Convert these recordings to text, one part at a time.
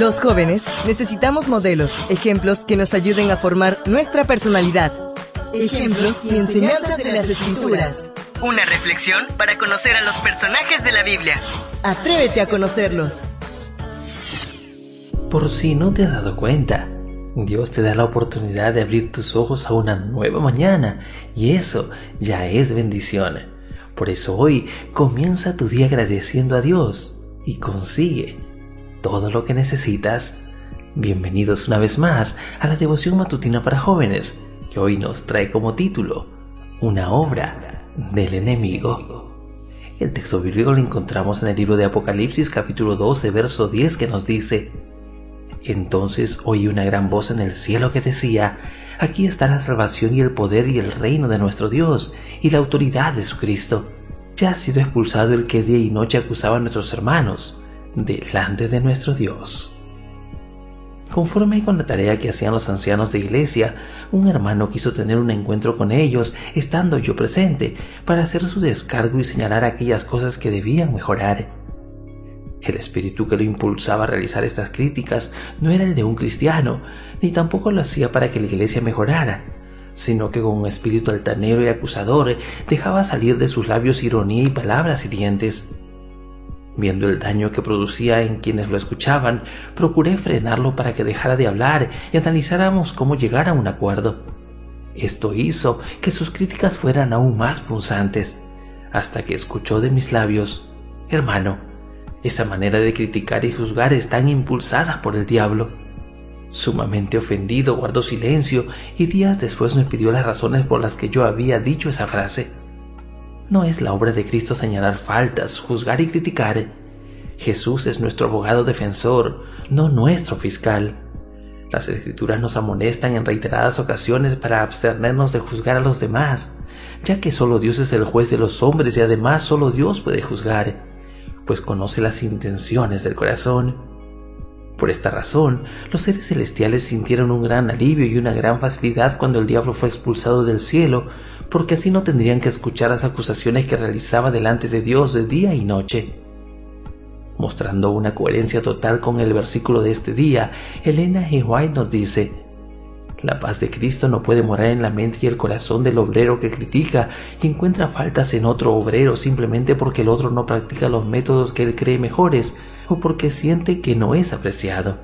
Los jóvenes necesitamos modelos, ejemplos que nos ayuden a formar nuestra personalidad. Ejemplos y enseñanzas de las escrituras. Una reflexión para conocer a los personajes de la Biblia. Atrévete a conocerlos. Por si no te has dado cuenta, Dios te da la oportunidad de abrir tus ojos a una nueva mañana y eso ya es bendición. Por eso hoy comienza tu día agradeciendo a Dios y consigue todo lo que necesitas. Bienvenidos una vez más a la devoción matutina para jóvenes, que hoy nos trae como título Una obra del enemigo. El texto bíblico lo encontramos en el libro de Apocalipsis capítulo 12 verso 10 que nos dice, entonces oí una gran voz en el cielo que decía, Aquí está la salvación y el poder y el reino de nuestro Dios y la autoridad de su Cristo. Ya ha sido expulsado el que día y noche acusaba a nuestros hermanos delante de nuestro Dios. Conforme con la tarea que hacían los ancianos de iglesia, un hermano quiso tener un encuentro con ellos, estando yo presente, para hacer su descargo y señalar aquellas cosas que debían mejorar. El espíritu que lo impulsaba a realizar estas críticas no era el de un cristiano, ni tampoco lo hacía para que la iglesia mejorara, sino que con un espíritu altanero y acusador dejaba salir de sus labios ironía y palabras hirientes. Viendo el daño que producía en quienes lo escuchaban, procuré frenarlo para que dejara de hablar y analizáramos cómo llegar a un acuerdo. Esto hizo que sus críticas fueran aún más punzantes, hasta que escuchó de mis labios, Hermano, esa manera de criticar y juzgar es tan impulsada por el diablo. Sumamente ofendido, guardó silencio y días después me pidió las razones por las que yo había dicho esa frase. No es la obra de Cristo señalar faltas, juzgar y criticar. Jesús es nuestro abogado defensor, no nuestro fiscal. Las escrituras nos amonestan en reiteradas ocasiones para abstenernos de juzgar a los demás, ya que solo Dios es el juez de los hombres y además solo Dios puede juzgar pues conoce las intenciones del corazón. Por esta razón, los seres celestiales sintieron un gran alivio y una gran facilidad cuando el diablo fue expulsado del cielo, porque así no tendrían que escuchar las acusaciones que realizaba delante de Dios de día y noche. Mostrando una coherencia total con el versículo de este día, Elena G. White nos dice, la paz de Cristo no puede morar en la mente y el corazón del obrero que critica y encuentra faltas en otro obrero simplemente porque el otro no practica los métodos que él cree mejores o porque siente que no es apreciado.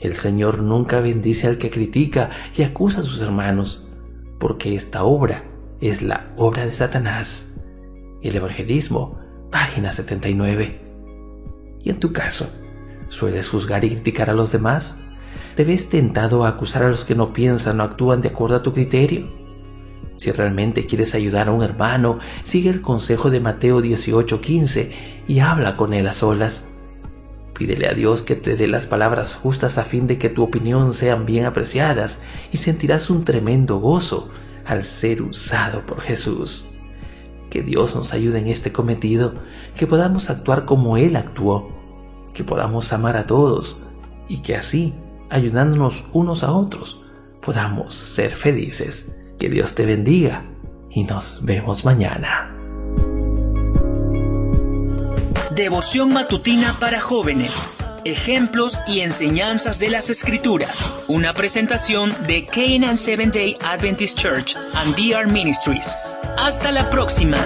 El Señor nunca bendice al que critica y acusa a sus hermanos, porque esta obra es la obra de Satanás. El Evangelismo, página 79. ¿Y en tu caso? ¿Sueles juzgar y criticar a los demás? ¿Te ves tentado a acusar a los que no piensan o actúan de acuerdo a tu criterio? Si realmente quieres ayudar a un hermano, sigue el consejo de Mateo 18:15 y habla con él a solas. Pídele a Dios que te dé las palabras justas a fin de que tu opinión sean bien apreciadas y sentirás un tremendo gozo al ser usado por Jesús. Que Dios nos ayude en este cometido, que podamos actuar como Él actuó, que podamos amar a todos y que así ayudándonos unos a otros, podamos ser felices. Que Dios te bendiga y nos vemos mañana. Devoción matutina para jóvenes. Ejemplos y enseñanzas de las Escrituras. Una presentación de Canaan Seventh Day Adventist Church and DR Ministries. Hasta la próxima.